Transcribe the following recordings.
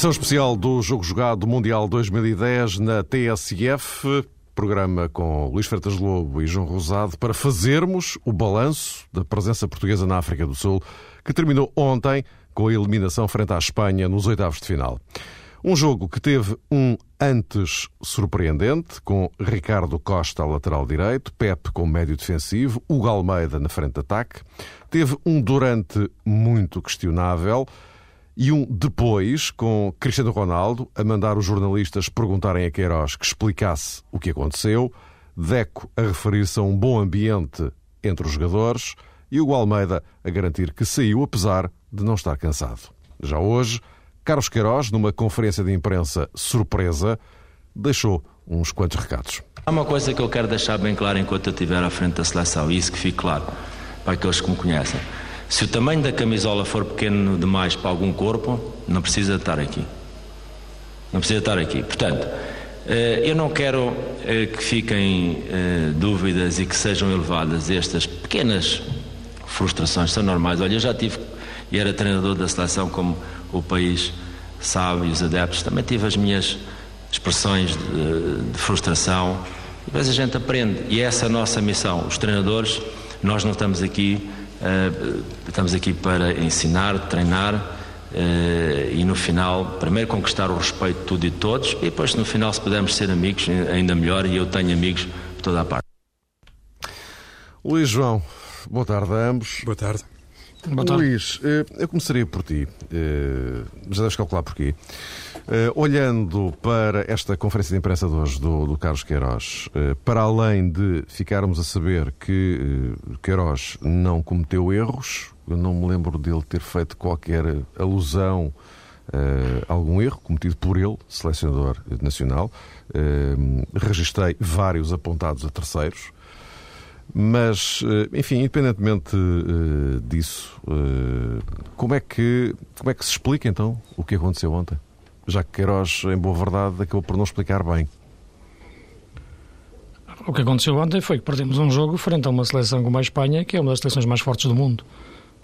Edição especial do Jogo Jogado Mundial 2010 na TSF, programa com Luís Freitas Lobo e João Rosado para fazermos o balanço da presença portuguesa na África do Sul, que terminou ontem com a eliminação frente à Espanha nos oitavos de final. Um jogo que teve um antes surpreendente, com Ricardo Costa ao lateral direito, Pepe como médio defensivo, Hugo Almeida na frente de ataque. Teve um durante muito questionável, e um depois, com Cristiano Ronaldo a mandar os jornalistas perguntarem a Queiroz que explicasse o que aconteceu, Deco a referir-se a um bom ambiente entre os jogadores e o Almeida a garantir que saiu apesar de não estar cansado. Já hoje, Carlos Queiroz, numa conferência de imprensa surpresa, deixou uns quantos recados. Há uma coisa que eu quero deixar bem claro enquanto eu estiver à frente da seleção, e isso que fique claro para aqueles que me conhecem. Se o tamanho da camisola for pequeno demais para algum corpo, não precisa estar aqui. Não precisa estar aqui. Portanto, eh, eu não quero eh, que fiquem eh, dúvidas e que sejam elevadas estas pequenas frustrações, são normais. Olha, eu já tive, e era treinador da seleção, como o país sabe, e os adeptos, também tive as minhas expressões de, de frustração. Depois a gente aprende, e essa é a nossa missão. Os treinadores, nós não estamos aqui Uh, estamos aqui para ensinar, treinar uh, e no final, primeiro conquistar o respeito de tudo e de todos e depois no final se pudermos ser amigos, ainda melhor e eu tenho amigos por toda a parte. Luís João, boa tarde a ambos. Boa tarde. Boa tarde. Luís, eh, eu começaria por ti, já deves calcular porquê. Uh, olhando para esta conferência de imprensa de hoje do, do Carlos Queiroz, uh, para além de ficarmos a saber que uh, Queiroz não cometeu erros, eu não me lembro dele ter feito qualquer alusão a algum erro cometido por ele, selecionador nacional. registrei vários apontados a terceiros. Mas, enfim, independentemente disso, como, é que, como é que se explica então o que aconteceu ontem? Já que Queiroz, em boa verdade, acabou por não explicar bem. O que aconteceu ontem foi que perdemos um jogo frente a uma seleção como a Espanha, que é uma das seleções mais fortes do mundo.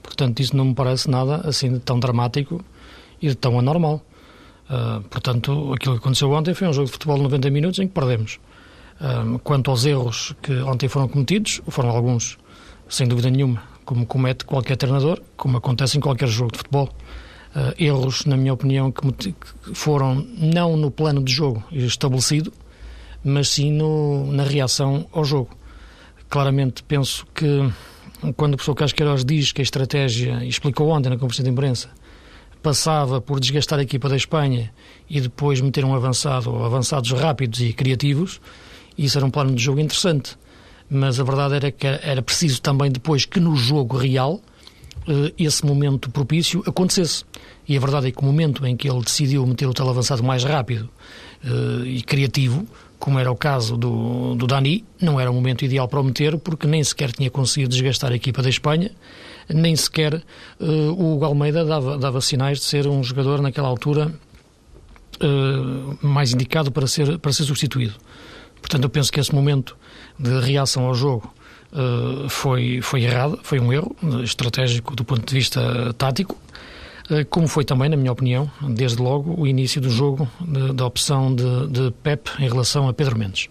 Portanto, isso não me parece nada assim de tão dramático e de tão anormal. Uh, portanto, aquilo que aconteceu ontem foi um jogo de futebol de 90 minutos em que perdemos. Uh, quanto aos erros que ontem foram cometidos, foram alguns, sem dúvida nenhuma, como comete qualquer treinador, como acontece em qualquer jogo de futebol erros, na minha opinião, que, foram não no plano de jogo estabelecido, mas sim no, na reação ao jogo. Claramente penso que quando o professor Casqueiros diz que a estratégia, explicou ontem na conferência de imprensa, passava por desgastar a equipa da Espanha e depois meter um avançado, ou avançados rápidos e criativos, isso era um plano de jogo interessante. Mas a verdade era que era preciso também depois que no jogo real eh, esse momento propício acontecesse. E a verdade é que o momento em que ele decidiu meter o tele avançado mais rápido uh, e criativo, como era o caso do, do Dani, não era o momento ideal para o meter, porque nem sequer tinha conseguido desgastar a equipa da Espanha, nem sequer uh, o Almeida dava, dava sinais de ser um jogador naquela altura uh, mais indicado para ser, para ser substituído. Portanto, eu penso que esse momento de reação ao jogo uh, foi, foi errado, foi um erro estratégico do ponto de vista tático, uh, como foi também, na minha opinião, desde logo o início do jogo da opção de, de Pep em relação a Pedro Mendes.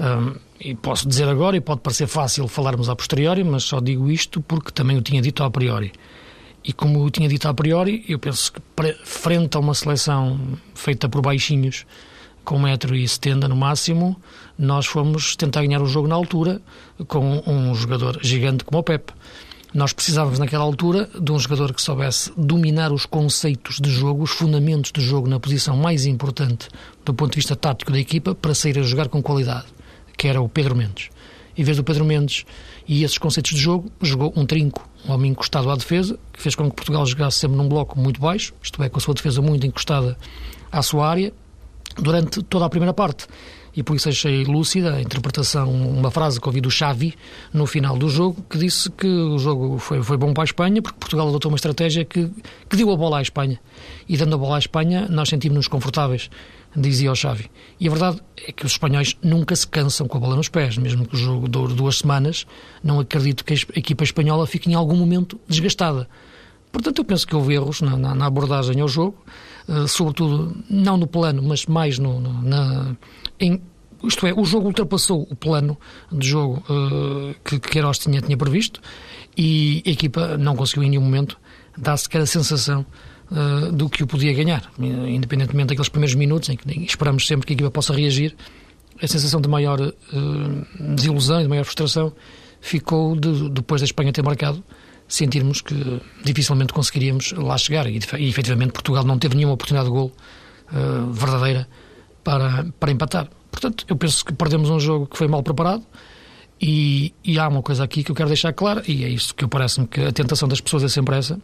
Um, e posso dizer agora, e pode parecer fácil falarmos a posteriori, mas só digo isto porque também o tinha dito a priori. E como eu tinha dito a priori, eu penso que frente a uma seleção feita por baixinhos, com 1,70m no máximo, nós fomos tentar ganhar o jogo na altura com um jogador gigante como o Pep. Nós precisávamos, naquela altura, de um jogador que soubesse dominar os conceitos de jogo, os fundamentos de jogo na posição mais importante do ponto de vista tático da equipa para sair a jogar com qualidade, que era o Pedro Mendes. Em vez do Pedro Mendes e esses conceitos de jogo, jogou um trinco, um homem encostado à defesa, que fez com que Portugal jogasse sempre num bloco muito baixo, isto é, com a sua defesa muito encostada à sua área, durante toda a primeira parte. E por isso achei lúcida a interpretação, uma frase que ouvi do Xavi no final do jogo, que disse que o jogo foi, foi bom para a Espanha, porque Portugal adotou uma estratégia que, que deu a bola à Espanha. E dando a bola à Espanha, nós sentimos-nos confortáveis, dizia o Xavi. E a verdade é que os espanhóis nunca se cansam com a bola nos pés, mesmo que o jogo dure duas semanas, não acredito que a equipa espanhola fique em algum momento desgastada Portanto, eu penso que houve erros na, na, na abordagem ao jogo, sobretudo não no plano, mas mais no, no na, em, isto é, o jogo ultrapassou o plano de jogo uh, que Queiroz tinha, tinha previsto e a equipa não conseguiu em nenhum momento dar sequer a sensação uh, do que o podia ganhar, independentemente daqueles primeiros minutos em que esperamos sempre que a equipa possa reagir, a sensação de maior uh, desilusão e de maior frustração ficou de, depois da Espanha ter marcado, sentirmos que dificilmente conseguiríamos lá chegar e, e efetivamente Portugal não teve nenhuma oportunidade de gol uh, verdadeira para, para empatar. Portanto, eu penso que perdemos um jogo que foi mal preparado e, e há uma coisa aqui que eu quero deixar clara e é isso que eu parece-me que a tentação das pessoas é sempre essa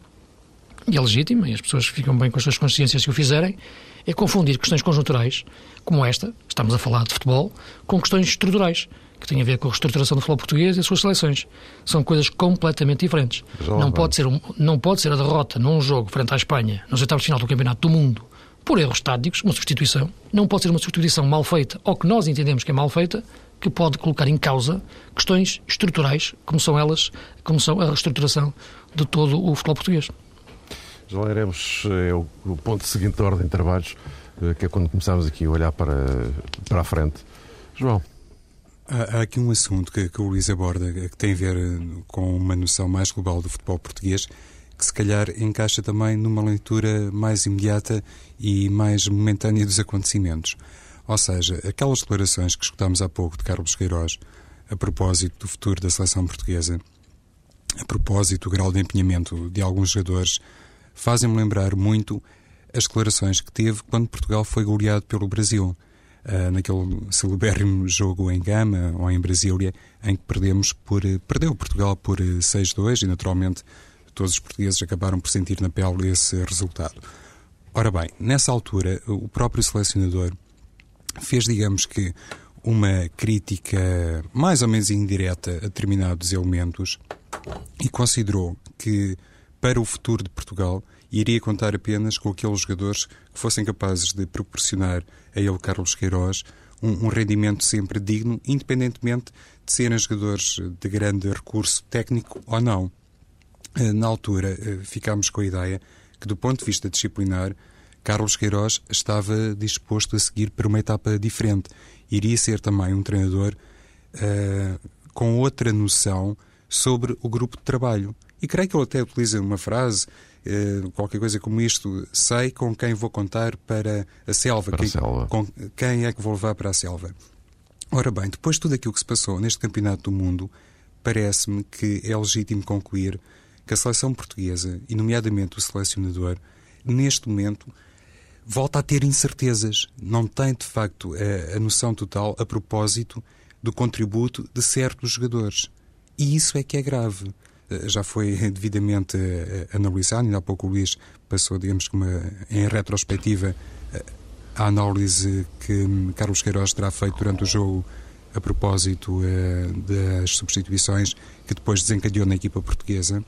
e é legítima, e as pessoas ficam bem com as suas consciências que o fizerem, é confundir questões conjunturais, como esta, estamos a falar de futebol, com questões estruturais, que têm a ver com a reestruturação do futebol português e as suas seleções. São coisas completamente diferentes. Não pode, ser um, não pode ser a derrota num jogo frente à Espanha, nos oitavos de final do Campeonato do Mundo, por erros táticos, uma substituição. Não pode ser uma substituição mal feita, ou que nós entendemos que é mal feita, que pode colocar em causa questões estruturais, como são elas, como são a reestruturação de todo o futebol português. Já lá iremos, é o, o ponto seguinte da ordem de trabalhos, eh, que é quando começamos aqui a olhar para, para a frente. João. Há, aqui um assunto que, que o Luís aborda, que tem a ver eh, com uma noção mais global do futebol português, que se calhar encaixa também numa leitura mais imediata e mais momentânea dos acontecimentos. Ou seja, aquelas declarações que escutámos há pouco de Carlos Queiroz a propósito do futuro da seleção portuguesa, a propósito do grau de empenhamento de alguns jogadores fazem-me lembrar muito as declarações que teve quando Portugal foi goleado pelo Brasil. Uh, naquele celebérrimo jogo em Gama ou em Brasília, em que perdemos por, perdeu Portugal por 6-2 e, naturalmente, todos os portugueses acabaram por sentir na pele esse resultado. Ora bem, nessa altura, o próprio selecionador fez, digamos que, uma crítica mais ou menos indireta a determinados elementos e considerou que para o futuro de Portugal iria contar apenas com aqueles jogadores que fossem capazes de proporcionar a ele, Carlos Queiroz, um, um rendimento sempre digno, independentemente de serem jogadores de grande recurso técnico ou não. Eh, na altura, eh, ficámos com a ideia que, do ponto de vista disciplinar, Carlos Queiroz estava disposto a seguir para uma etapa diferente. Iria ser também um treinador uh, com outra noção sobre o grupo de trabalho. E creio que ele até utiliza uma frase, qualquer coisa como isto: sei com quem vou contar para a selva, para quem, a selva. Com, quem é que vou levar para a selva. Ora bem, depois de tudo aquilo que se passou neste Campeonato do Mundo, parece-me que é legítimo concluir que a seleção portuguesa, e nomeadamente o selecionador, neste momento volta a ter incertezas. Não tem, de facto, a, a noção total a propósito do contributo de certos jogadores. E isso é que é grave. Eh, já foi devidamente eh, analisado, ainda há pouco o Luís passou, digamos uma, em retrospectiva, eh, a análise que Carlos Queiroz terá feito durante o jogo a propósito das substituições que depois desencadeou na equipa portuguesa.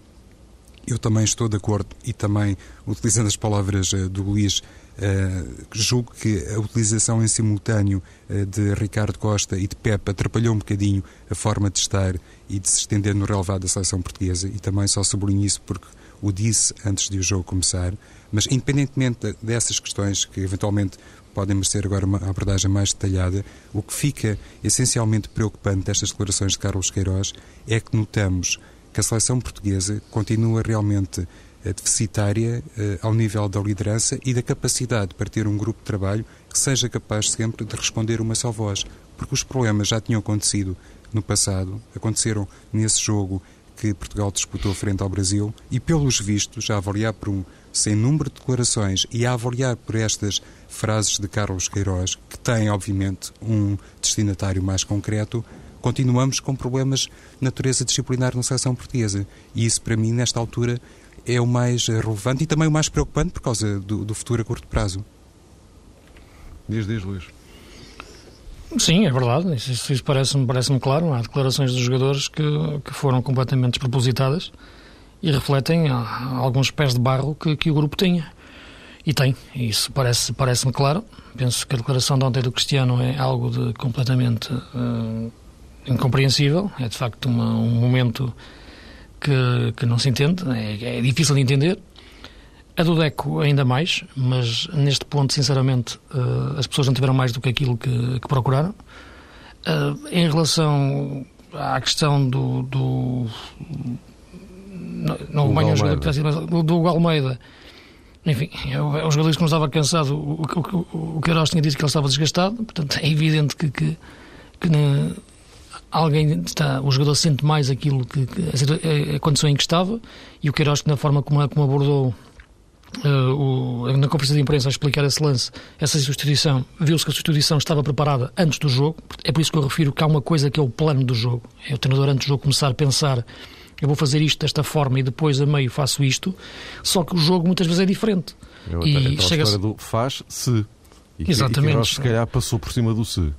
Eu também estou de acordo e também, utilizando as palavras do Luís, Uh, julgo que a utilização em simultâneo uh, de Ricardo Costa e de Pepe atrapalhou um bocadinho a forma de estar e de se estender no relevado da seleção portuguesa e também só sublinho isso porque o disse antes de o jogo começar. Mas, independentemente dessas questões que eventualmente podem merecer agora uma abordagem mais detalhada, o que fica essencialmente preocupante destas declarações de Carlos Queiroz é que notamos que a seleção portuguesa continua realmente eh, deficitária eh, ao nível da liderança e da capacidade para ter um grupo de trabalho que seja capaz sempre de responder uma só voz. Porque os problemas já tinham acontecido no passado, aconteceram nesse jogo que Portugal disputou frente ao Brasil e, pelos vistos, a avaliar por um sem número de declarações e a avaliar por estas frases de Carlos Queiroz, que tem, obviamente, um destinatário mais concreto, continuamos com problemas de natureza disciplinar na seleção portuguesa. E isso, para mim, nesta altura, é o mais relevante e também o mais preocupante por causa do, do futuro a curto prazo. Diz, diz, Luís. Sim, é verdade. Isso, isso parece-me parece claro. Há declarações dos jogadores que, que foram completamente despropositadas e refletem ah, alguns pés de barro que, que o grupo tinha. E tem. Isso parece-me parece claro. Penso que a declaração de ontem do Cristiano é algo de completamente uh, incompreensível. É de facto uma, um momento que, que não se entende, é, é, difícil de entender A do Deco ainda mais, mas neste ponto, sinceramente, uh, as pessoas não tiveram mais do que aquilo que, que procuraram. Uh, em relação à questão do. do não, não venho jogador que do, do Almeida. Enfim, é o, é o jogador que não estava cansado. O, o, o Queiroz tinha dito que ele estava desgastado, portanto é evidente que, que, que alguém está, o jogador sente mais aquilo que, que a, condição em que estava e o Queiroz que na forma como, como abordou Uh, o, na conferência de imprensa a explicar esse lance, essa substituição, viu-se que a substituição estava preparada antes do jogo. É por isso que eu refiro que há uma coisa que é o plano do jogo. É o treinador antes do jogo começar a pensar eu vou fazer isto desta forma e depois a meio faço isto, só que o jogo muitas vezes é diferente. Eu, e então chega a do faz-se. E, Exatamente. E se calhar passou por cima do se.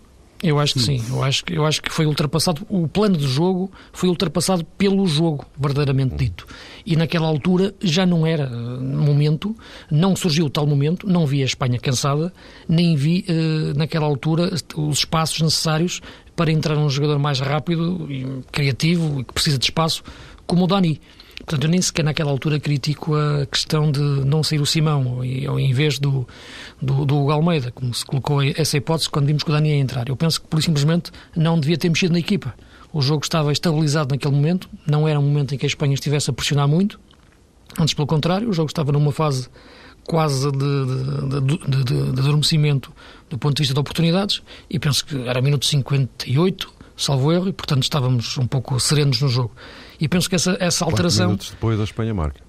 Eu acho que sim. Eu acho, eu acho que foi ultrapassado. O plano de jogo foi ultrapassado pelo jogo, verdadeiramente dito. E naquela altura já não era uh, momento, não surgiu tal momento, não vi a Espanha cansada, nem vi uh, naquela altura os espaços necessários para entrar um jogador mais rápido e criativo e que precisa de espaço, como o Dani. Portanto, eu nem sequer naquela altura critico a questão de não sair o Simão, em vez do, do, do Almeida, como se colocou essa hipótese quando vimos que o Dani ia entrar. Eu penso que, por simplesmente, não devia ter mexido na equipa. O jogo estava estabilizado naquele momento, não era um momento em que a Espanha estivesse a pressionar muito, antes pelo contrário, o jogo estava numa fase quase de, de, de, de adormecimento do ponto de vista de oportunidades, e penso que era minuto 58, salvo erro, e portanto estávamos um pouco serenos no jogo. E penso que essa, essa alteração. minutos depois a Espanha marca.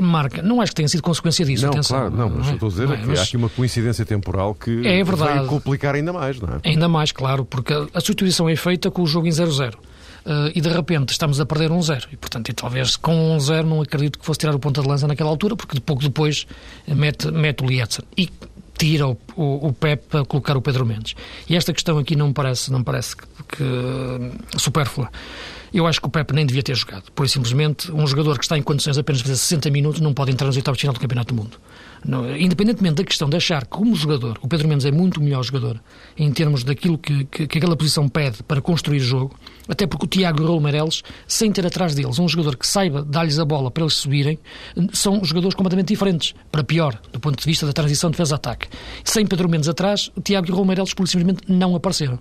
Marca. Não acho que tenha sido consequência disso. Não, atenção, claro, não, mas é? estou a dizer é, que mas... há aqui uma coincidência temporal que é verdade. vai complicar ainda mais, não é? Ainda mais, claro, porque a substituição é feita com o jogo em 0-0. Uh, e de repente estamos a perder um 0 e portanto e talvez com um 0 não acredito que fosse tirar o ponta de lança naquela altura porque de pouco depois mete, mete o Lietzen e tira o, o, o Pep para colocar o Pedro Mendes e esta questão aqui não me parece, não parece que, que supérflua eu acho que o Pepe nem devia ter jogado. Por simplesmente, um jogador que está em condições de apenas fazer 60 minutos não pode entrar nos oitavos de final do Campeonato do Mundo. Não, independentemente da questão de achar que, como jogador, o Pedro Mendes é muito melhor jogador em termos daquilo que, que, que aquela posição pede para construir jogo, até porque o Tiago Raul sem ter atrás deles um jogador que saiba dar-lhes a bola para eles subirem, são jogadores completamente diferentes, para pior, do ponto de vista da transição defesa-ataque. Sem Pedro Mendes atrás, o Tiago Raul por simplesmente, não apareceram.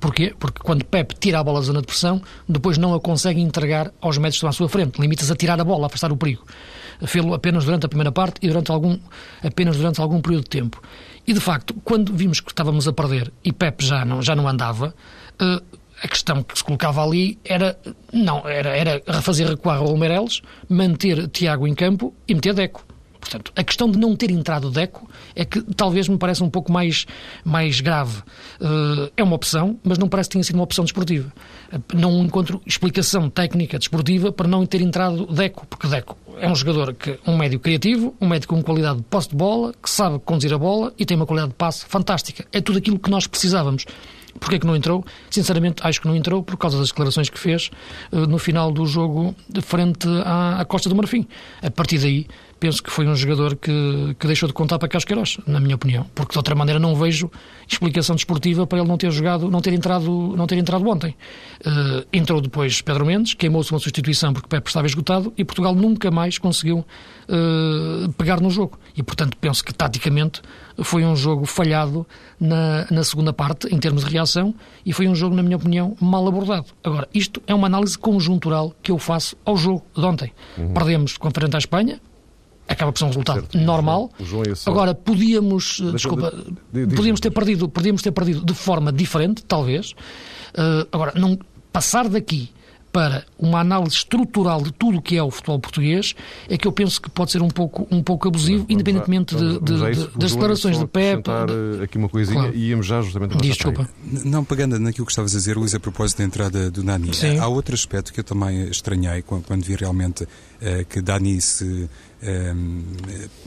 Porquê? Porque quando Pep tira a bola da zona de pressão, depois não a consegue entregar aos médicos que estão à sua frente. Limita-se a tirar a bola, a afastar o perigo. Fê-lo apenas durante a primeira parte e durante algum, apenas durante algum período de tempo. E, de facto, quando vimos que estávamos a perder e Pep já não, já não andava, uh, a questão que se colocava ali era, não, era, era fazer recuar o Meireles, manter Tiago em campo e meter Deco. Portanto, a questão de não ter entrado Deco é que talvez me parece um pouco mais, mais grave. Uh, é uma opção, mas não parece que tenha sido uma opção desportiva. Uh, não encontro explicação técnica desportiva para não ter entrado Deco, porque Deco é um jogador que um médio criativo, um médio com qualidade de posse de bola, que sabe conduzir a bola e tem uma qualidade de passe fantástica. É tudo aquilo que nós precisávamos. Porquê que não entrou? Sinceramente, acho que não entrou por causa das declarações que fez uh, no final do jogo frente à, à Costa do Marfim. A partir daí, penso que foi um jogador que, que deixou de contar para Casqueiros, na minha opinião, porque de outra maneira não vejo explicação desportiva para ele não ter jogado, não ter entrado, não ter entrado ontem. Uh, entrou depois Pedro Mendes, queimou-se uma substituição porque Pepe estava esgotado e Portugal nunca mais conseguiu uh, pegar no jogo. E portanto penso que taticamente foi um jogo falhado na, na segunda parte em termos de reação e foi um jogo, na minha opinião, mal abordado. Agora, isto é uma análise conjuntural que eu faço ao jogo de ontem. Uhum. Perdemos com frente à Espanha, acaba por ser um resultado certo. normal. O João, o João Agora, podíamos, Deixa desculpa, de, podíamos ter perdido, podíamos ter perdido de forma diferente, talvez. Uh, agora, não passar daqui para uma análise estrutural de tudo o que é o futebol português, é que eu penso que pode ser um pouco, um pouco abusivo, independentemente de, de, das declarações de Pepe. De... aqui uma coisinha claro. e íamos já justamente Diz, desculpa. Não, pegando naquilo que estavas a dizer, Luís, a propósito da entrada do Nani, Sim. há outro aspecto que eu também estranhei quando vi realmente uh, que Dani se uh,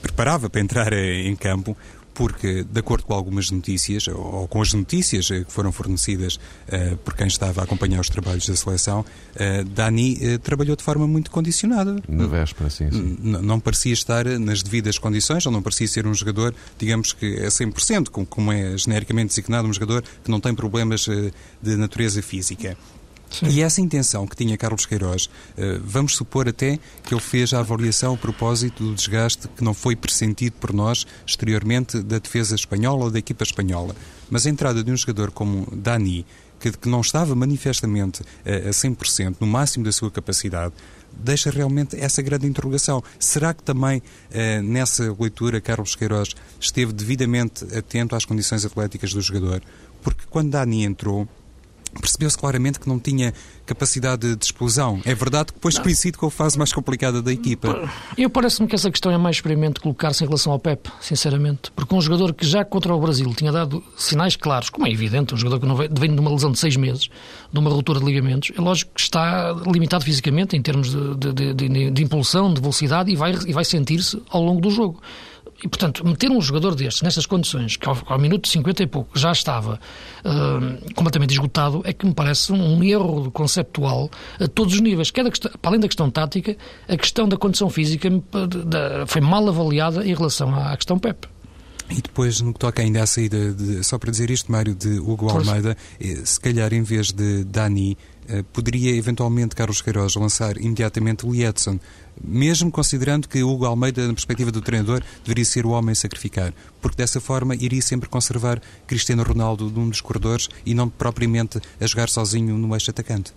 preparava para entrar em campo, porque, de acordo com algumas notícias, ou com as notícias eh, que foram fornecidas uh, por quem estava a acompanhar os trabalhos da seleção, uh, Dani uh, trabalhou de forma muito condicionada. Na véspera, sim. sim. Não parecia estar nas devidas condições, ou não parecia ser um jogador, digamos que é 100%, como é genericamente designado um jogador que não tem problemas de natureza física. Sim. E essa intenção que tinha Carlos Queiroz, eh, vamos supor até que ele fez a avaliação a propósito do desgaste que não foi pressentido por nós exteriormente da defesa espanhola ou da equipa espanhola. Mas a entrada de um jogador como Dani, que, que não estava manifestamente a, a 100%, no máximo da sua capacidade, deixa realmente essa grande interrogação. Será que também eh, nessa leitura Carlos Queiroz esteve devidamente atento às condições atléticas do jogador? Porque quando Dani entrou, percebeu-se claramente que não tinha capacidade de explosão. É verdade que depois não. coincide com a fase mais complicada da equipa. Eu parece-me que essa questão é mais experimente colocar-se em relação ao Pep, sinceramente. Porque um jogador que já contra o Brasil tinha dado sinais claros, como é evidente, um jogador que não vem, vem de uma lesão de seis meses, de uma ruptura de ligamentos, é lógico que está limitado fisicamente em termos de, de, de, de impulsão, de velocidade e vai, e vai sentir-se ao longo do jogo. E, portanto, meter um jogador destes, nestas condições, que ao, ao minuto 50 e pouco já estava uh, completamente esgotado, é que me parece um erro conceptual a todos os níveis. Quer questão, para além da questão tática, a questão da condição física foi mal avaliada em relação à questão PEP. E depois, no que toca ainda à saída, de, só para dizer isto, Mário, de Hugo Almeida, eh, se calhar em vez de Dani, eh, poderia eventualmente Carlos Queiroz lançar imediatamente o Edson, mesmo considerando que Hugo Almeida, na perspectiva do treinador, deveria ser o homem a sacrificar, porque dessa forma iria sempre conservar Cristiano Ronaldo num dos corredores e não propriamente a jogar sozinho no eixo atacante.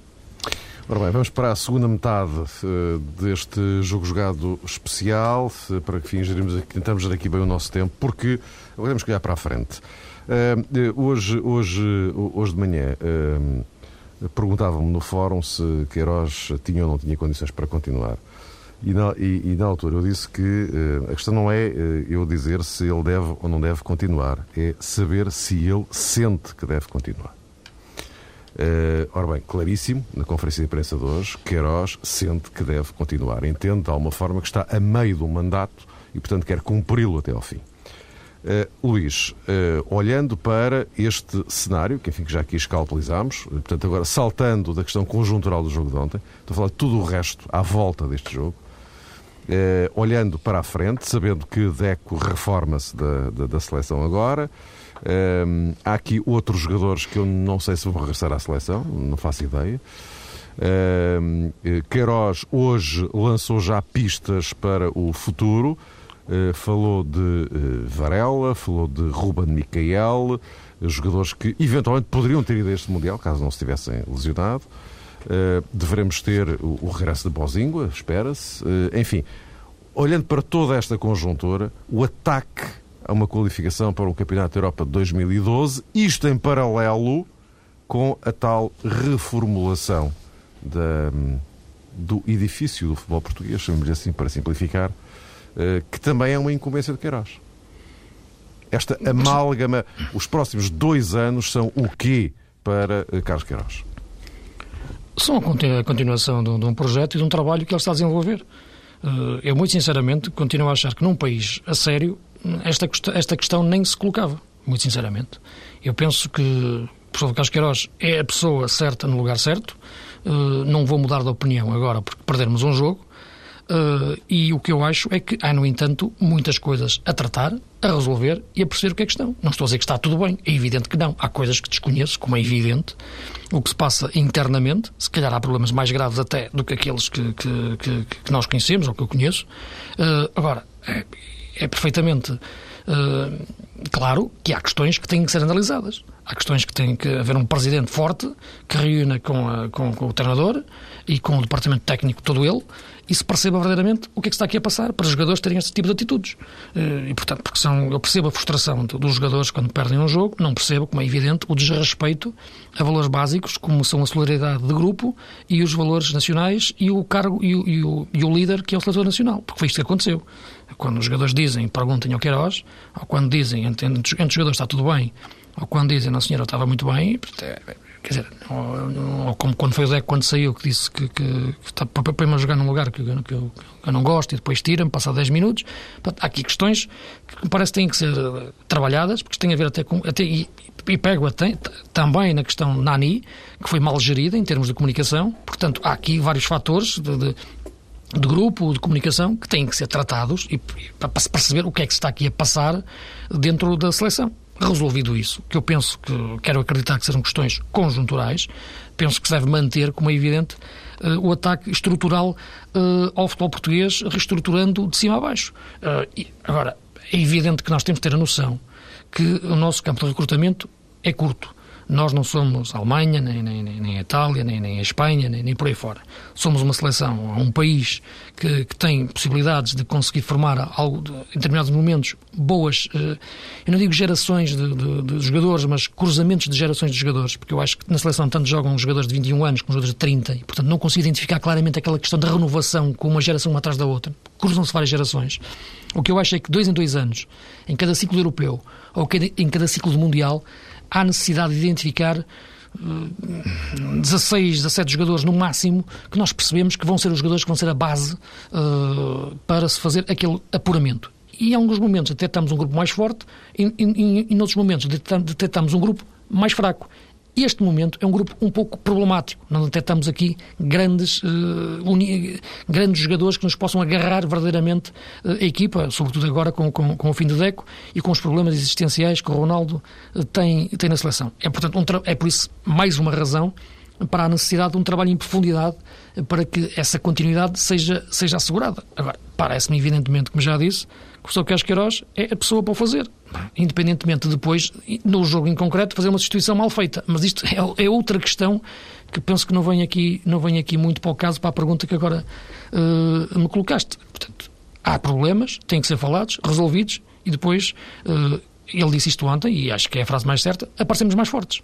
Ora bem, vamos para a segunda metade uh, deste jogo jogado especial, uh, para que fingirmos aqui, tentamos dar aqui bem o nosso tempo, porque temos que olhar para a frente. Uh, hoje, hoje, hoje de manhã perguntavam-me no fórum se Queiroz tinha ou não tinha condições para continuar. E na, e, e na altura eu disse que a questão não é eu dizer se ele deve ou não deve continuar, é saber se ele sente que deve continuar. Uh, ora bem, claríssimo, na conferência de imprensa de hoje, Queiroz sente que deve continuar. Entende de alguma forma que está a meio do mandato e, portanto, quer cumpri-lo até ao fim. Uh, Luís, uh, olhando para este cenário, que enfim que já aqui escalpelizámos, portanto agora saltando da questão conjuntural do jogo de ontem, estou a falar de tudo o resto à volta deste jogo, uh, olhando para a frente, sabendo que Deco reforma-se da, da, da, seleção agora, há aqui outros jogadores que eu não sei se vão regressar à seleção, não faço ideia. Queiroz hoje lançou já pistas para o futuro. Eh, falou de uh, Varela, falou de Ruben Micael, jogadores que eventualmente poderiam ter ido a este Mundial, caso não se tivessem lesionado. Uh, devemos ter o, o, regresso de Bozingua, espera-se. enfim, olhando para toda esta conjuntura, o ataque a uma qualificação para o Campeonato da Europa de 2012, isto em paralelo com a tal reformulação da, do edifício do futebol português, chamamos assim para simplificar, eh, que também é uma incumbência de Queiroz. Esta amálgama, os próximos dois anos são o quê para eh, Carlos Queiroz? São a continuação de um projeto e de um trabalho que ele está a desenvolver. Eh, eu, muito sinceramente, continuo a achar que num país a sério esta, esta questão nem se colocava, muito sinceramente. Eu penso que o professor Carlos Queiroz é a pessoa certa no lugar certo. Não vou mudar de opinião agora porque perdermos um jogo. Uh, e o que eu acho é que há, no entanto, muitas coisas a tratar, a resolver e a perceber o que é que estão. Não estou a dizer que está tudo bem, é evidente que não. Há coisas que desconheço, como é evidente, o que se passa internamente. Se calhar há problemas mais graves até do que aqueles que, que, que, que nós conhecemos ou que eu conheço. Uh, agora, é, perfeitamente uh, claro que há questões que têm que ser analisadas. Há questões que tem que haver um presidente forte que reúna com, a, com, com, o treinador e com o departamento técnico todo ele e se perceba verdadeiramente o que é que está aqui a passar para os jogadores terem este tipo de atitudes. Eh, e, portanto, porque são, eu percebo a frustração dos jogadores quando perdem um jogo, não percebo, como é evidente, o desrespeito a valores básicos, como são a solidariedade de grupo e os valores nacionais e o cargo e o, e o, e o líder que é o seletor nacional. Porque foi isto que aconteceu. Quando os jogadores dizem, perguntem ao Queiroz, ou quando dizem, entre, entre os jogadores está tudo bem, ou quando dizem, não senhora, estava muito bem, quer dizer, ou, ou, como quando foi o Deco quando saiu, que disse que, que, que põe-me a jogar num lugar que, que, eu, que, eu, não gosto e depois tira-me, passa 10 minutos. Portanto, há aqui questões que parece que têm que ser eh, trabalhadas, porque têm a ver até com. Até, e, e pego até, também na questão Nani, que foi mal gerida em termos de comunicação. Portanto, há aqui vários fatores de, de de grupo, de comunicação, que têm que ser tratados e, para perceber o que é que se está aqui a passar dentro da seleção. Resolvido isso, que eu penso que quero acreditar que sejam questões conjunturais, penso que se deve manter, como é evidente, uh, o ataque estrutural uh, ao futebol português, reestruturando de cima a baixo. E, agora, é evidente que nós temos de ter a noção que o nosso campo de recrutamento é curto. Nós não somos a Alemanha, nem, nem, nem a Itália, nem, nem a Espanha, nem, nem por aí fora. Somos uma seleção, um país que, que tem possibilidades de conseguir formar algo, de, em determinados momentos, boas, eh, eu não digo gerações de, de, de, jogadores, mas cruzamentos de gerações de jogadores, porque eu acho que na seleção tanto jogam jogadores de 21 anos como jogadores de 30, e portanto não consigo identificar claramente aquela questão da renovação com uma geração uma atrás da outra. Cruzam-se várias gerações. O que eu acho é que dois em dois anos, em cada ciclo europeu, ou em cada ciclo mundial, há necessidade de identificar 16, eh, 17 jogadores no máximo que nós percebemos que vão ser os jogadores que vão ser a base uh, para se fazer aquele apuramento. E em alguns momentos detectamos um grupo mais forte, e, em outros momentos detectamos um grupo mais fraco. Este momento é um grupo um pouco problemático. Não detectamos aqui grandes, uh, grandes jogadores que nos possam agarrar verdadeiramente uh, a equipa, sobretudo agora com, com, com, o fim de Deco e com os problemas existenciais que o Ronaldo uh, tem, tem na seleção. É, portanto, um é por isso mais uma razão para a necessidade de um trabalho em profundidade para que essa continuidade seja, seja assegurada. Agora, parece-me evidentemente, como já disse, que o professor Carlos Queiroz é a pessoa para o fazer. Independentemente de depois, no jogo em concreto, fazer uma substituição mal feita. Mas isto é, é, outra questão que penso que não vem aqui, não vem aqui muito para o caso, para a pergunta que agora uh, me colocaste. Portanto, há problemas, têm que ser falados, resolvidos, e depois, uh, ele disse isto ontem, e acho que é a frase mais certa, aparecemos mais fortes.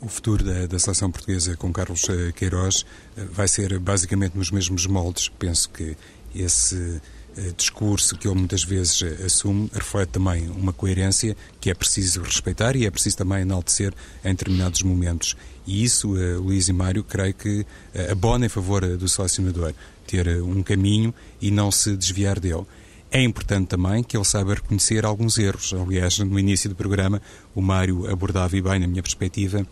O futuro da, da, seleção portuguesa com Carlos eh, Queiroz vai ser basicamente nos mesmos moldes. Penso que esse eh, discurso que ele muitas vezes eh, assume reflete também uma coerência que é preciso respeitar e é preciso também enaltecer em determinados momentos. E isso, Luís e Mário, creio que abona em favor do selecionador, ter um caminho e não se desviar dele. É importante também que ele saiba reconhecer alguns erros. Aliás, no início do programa, o Mário abordava e bem, na minha perspectiva,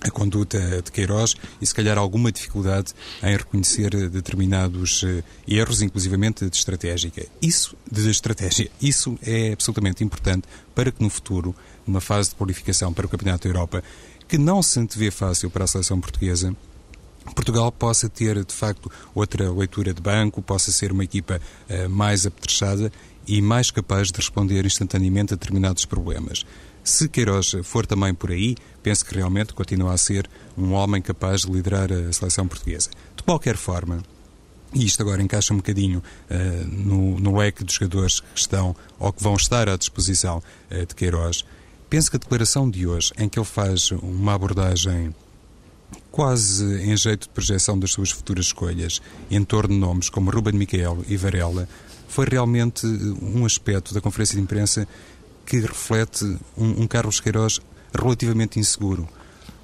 a conduta de Queiroz e, se calhar, alguma dificuldade em reconhecer determinados eh, erros, inclusivamente de estratégica. Isso, de estratégia, isso é absolutamente importante para que no futuro, numa fase de qualificação para o Campeonato da Europa, que não se antevê fácil para a seleção portuguesa, Portugal possa ter, de facto, outra leitura de banco, possa ser uma equipa uh, mais apetrechada e mais capaz de responder instantaneamente a determinados problemas. Se Queiroz for também por aí, penso que realmente continua a ser um homem capaz de liderar a seleção portuguesa. De qualquer forma, e isto agora encaixa um bocadinho uh, no, no leque de jogadores que estão ou que vão estar à disposição uh, de Queiroz, penso que a declaração de hoje, em que ele faz uma abordagem quase em jeito de projeção das suas futuras escolhas, em torno de nomes como Ruben Miquel e Varela, foi realmente um aspecto da conferência de imprensa que reflete um, um Carlos Queiroz relativamente inseguro.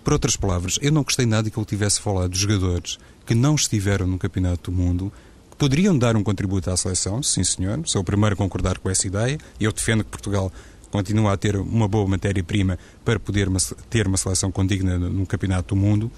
Por outras palavras, eu não gostei nada que ele tivesse falado de jogadores que não estiveram no Campeonato do Mundo, que poderiam dar um contributo à seleção, sim senhor, sou o primeiro a concordar com essa ideia, eu defendo que Portugal continua a ter uma boa matéria-prima para poder ter uma seleção condigna no Campeonato do Mundo,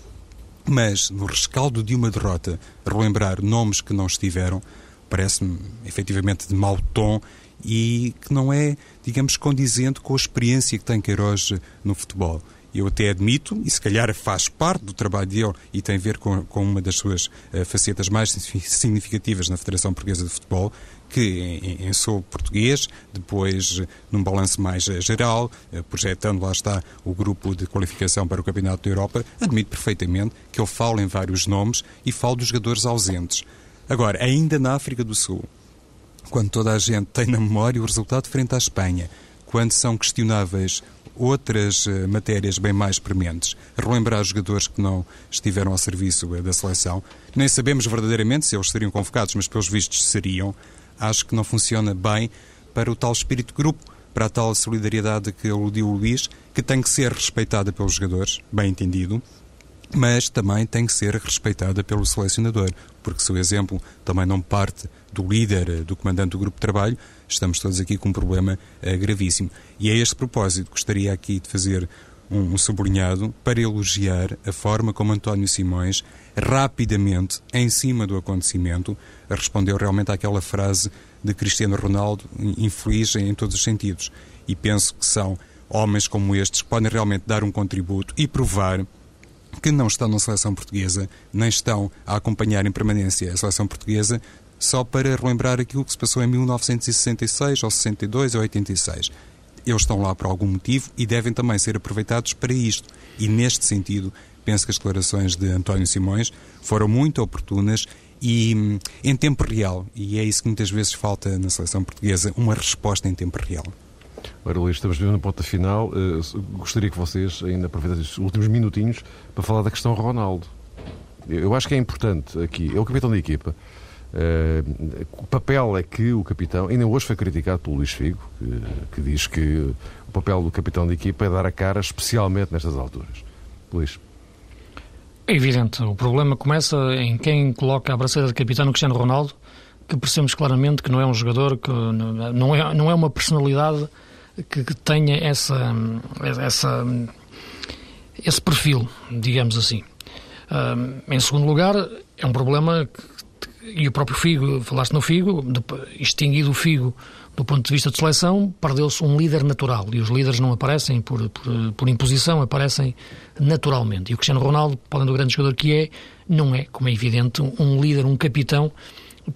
mas no rescaldo de uma derrota, relembrar nomes que não estiveram, parece-me efetivamente de mau tom e que não é, digamos, condizente com a experiência que tem Queiroz no futebol. Eu até admito, e se calhar faz parte do trabalho dele e tem a ver com, com uma das suas uh, facetas mais significativas na Federação Portuguesa de Futebol, que em, em sou português, depois num balanço mais uh, geral, uh, projetando lá está o grupo de qualificação para o Campeonato da Europa, admito perfeitamente que ele fala em vários nomes e fala dos jogadores ausentes. Agora, ainda na África do Sul, quando toda a gente tem na memória o resultado frente à Espanha, quando são questionáveis outras uh, matérias bem mais prementes, relembrar jogadores que não estiveram ao serviço da seleção, nem sabemos verdadeiramente se eles seriam convocados, mas pelos vistos seriam, acho que não funciona bem para o tal espírito de grupo, para a tal solidariedade que aludiu o Luís, que tem que ser respeitada pelos jogadores, bem entendido, mas também tem que ser respeitada pelo selecionador, porque se o exemplo também não parte do líder, eh, do comandante do grupo de trabalho, estamos todos aqui com um problema uh, gravíssimo. E a este propósito, gostaria aqui de fazer um, um sublinhado para elogiar a forma como António Simões, rapidamente, em cima do acontecimento, respondeu realmente àquela frase de Cristiano Ronaldo, infeliz em todos os sentidos. E penso que são homens como estes que podem realmente dar um contributo e provar que não estão na seleção portuguesa, nem estão a acompanhar em permanência a seleção portuguesa, só para relembrar aquilo que se passou em 1966, ou 62 ou 86. Eles estão lá por algum motivo e devem também ser aproveitados para isto. E neste sentido, penso que as declarações de António Simões foram muito oportunas e em tempo real. E é isso que muitas vezes falta na seleção portuguesa, uma resposta em tempo real. Ora, Luís, estamos vivendo na ponta final. Uh, gostaria que vocês ainda aproveitassem os últimos minutinhos para falar da questão Ronaldo. Eu acho que é importante aqui. É o capitão da equipa. Uh, o papel é que o capitão, ainda hoje foi criticado pelo Luís Figo, que, que, diz que o papel do capitão da equipa é dar a cara, especialmente nestas alturas. Luís. É evidente, o problema começa em quem coloca a braceira de capitão no Cristiano Ronaldo, que percebemos claramente que não é um jogador, que não é, não é uma personalidade que, que tenha essa, essa, esse perfil, digamos assim. em segundo lugar, é um problema que, e o próprio Figo, falaste no Figo, extinguido o Figo do ponto de vista de seleção, perdeu-se um líder natural. E os líderes não aparecem por, por, por, imposição, aparecem naturalmente. E o Cristiano Ronaldo, podem do grande jogador que é, não é, como é evidente, um líder, um capitão,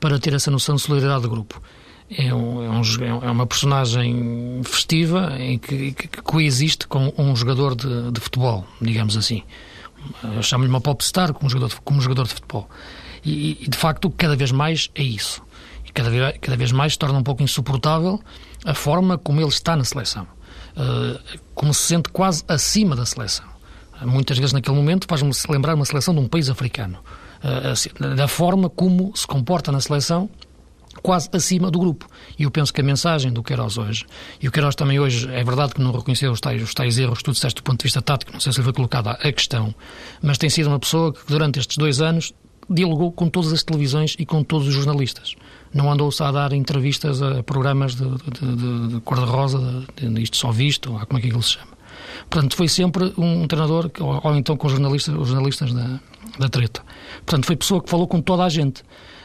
para ter essa noção de solidariedade do grupo. É, um, é, um, é uma personagem festiva em que, que, que coexiste com um jogador de, de futebol, digamos assim. Chamo-lhe uma popstar como jogador de, como jogador de futebol. E, e, de facto, cada vez mais é isso cada vez, cada vez mais se torna um pouco insuportável a forma como ele está na seleção. Uh, como se sente quase acima da seleção. Muitas vezes naquele momento faz-me lembrar uma seleção de um país africano. Uh, assim, da forma como se comporta na seleção quase acima do grupo. E eu penso que a mensagem do Queiroz hoje, e o Queiroz também hoje, é verdade que não reconheceu os tais, os tais erros tu disseste do ponto de vista tático, não sei se lhe foi colocada a questão, mas tem sido uma pessoa que durante estes dois anos dialogou com todas as televisões e com todos os jornalistas não andou só a dar entrevistas a programas de, de, de, de cor-de-rosa, de, de, isto só visto, ou como é que aquilo se chama. Portanto, foi sempre um treinador, ou, ou então com os jornalistas, os jornalistas da, da treta. Portanto, foi pessoa que falou com toda a gente.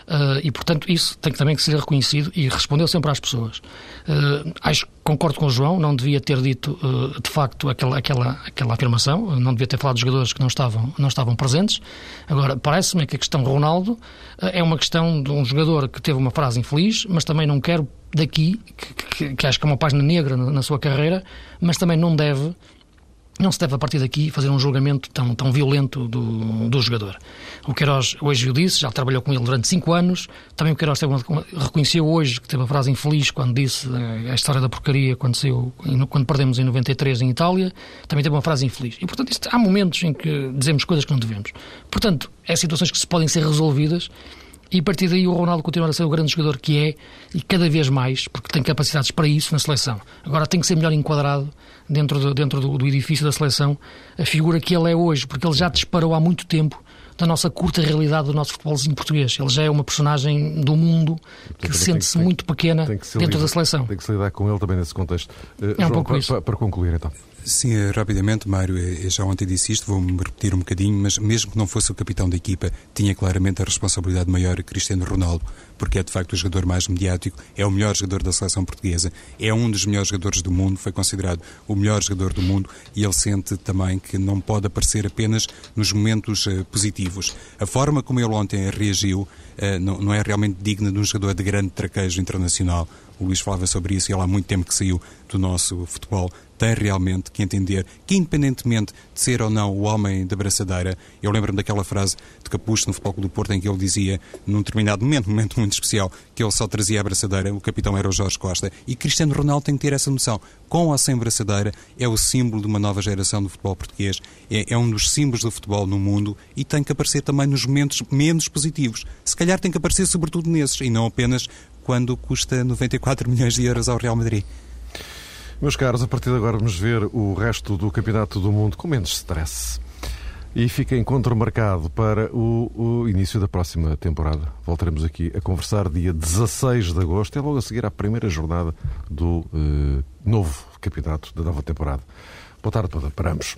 Uh, e, portanto, isso tem também que ser reconhecido e respondeu sempre às pessoas. Uh, acho, concordo com o João, não devia ter dito, uh, de facto, aquela, aquela, aquela afirmação, não devia ter falado de jogadores que não estavam, não estavam presentes. Agora, parece-me que a questão Ronaldo é uma questão de um jogador que teve uma frase infeliz, mas também não quero daqui, que, que, que acho que é uma página negra na, na sua carreira, mas também não deve não se deve, a partir daqui, fazer um julgamento tão, tão violento do, do jogador. O Queiroz hoje o disse, já trabalhou com ele durante cinco anos. Também o Queiroz teve uma, reconheceu hoje que teve a frase infeliz quando disse eh, a história da porcaria quando, quando perdemos em 93 em Itália. Também teve uma frase infeliz. E, portanto, isto, há momentos em que dizemos coisas que não devemos. Portanto, é situações que se podem ser resolvidas e a partir daí o Ronaldo continua a ser o grande jogador que é e cada vez mais, porque tem capacidades para isso na seleção. Agora tem que ser melhor enquadrado dentro, do, dentro do, do edifício da seleção a figura que ele é hoje, porque ele já disparou há muito tempo da nossa curta realidade do nosso futebolzinho português. Ele já é uma personagem do mundo que sente-se muito pequena dentro lidar, da seleção. Tem que se lidar com ele também nesse contexto. Uh, é um João, pouco para, isso. Para concluir, então. Sim, eh, rapidamente, Mário, eh, eu já ontem disse isto, vou-me repetir um bocadinho, mas mesmo que não fosse o capitão da equipa, tinha claramente a responsabilidade maior Cristiano Ronaldo, porque é de facto o jogador mais mediático, é o melhor jogador da seleção portuguesa, é um dos melhores jogadores do mundo, foi considerado o melhor jogador do mundo e ele sente também que não pode aparecer apenas nos momentos uh, positivos. A forma como ele ontem reagiu uh, não, não é realmente digna de um jogador de grande traquejo internacional. O Luís falava sobre isso e ele há muito tempo que saiu do nosso futebol tem realmente que entender que, independentemente de ser ou não o homem da braçadeira, eu lembro-me daquela frase de Capucho no Futebol do Porto em que ele dizia, num determinado momento, um momento muito especial, que ele só trazia a braçadeira, o capitão era o Jorge Costa. E Cristiano Ronaldo tem que ter essa noção. Com ou sem braçadeira, é o símbolo de uma nova geração do futebol português, é, é um dos símbolos do futebol no mundo e tem que aparecer também nos momentos menos positivos. Se calhar tem que aparecer sobretudo nesses e não apenas quando custa 94 milhões de euros ao Real Madrid. Meus caros, a partir de agora vamos ver o resto do Campeonato do Mundo com menos stress. E fica encontro marcado para o, o, início da próxima temporada. Voltaremos aqui a conversar dia 16 de agosto, é logo a seguir à primeira jornada do uh, novo campeonato da nova temporada. Boa tarde toda para ambos.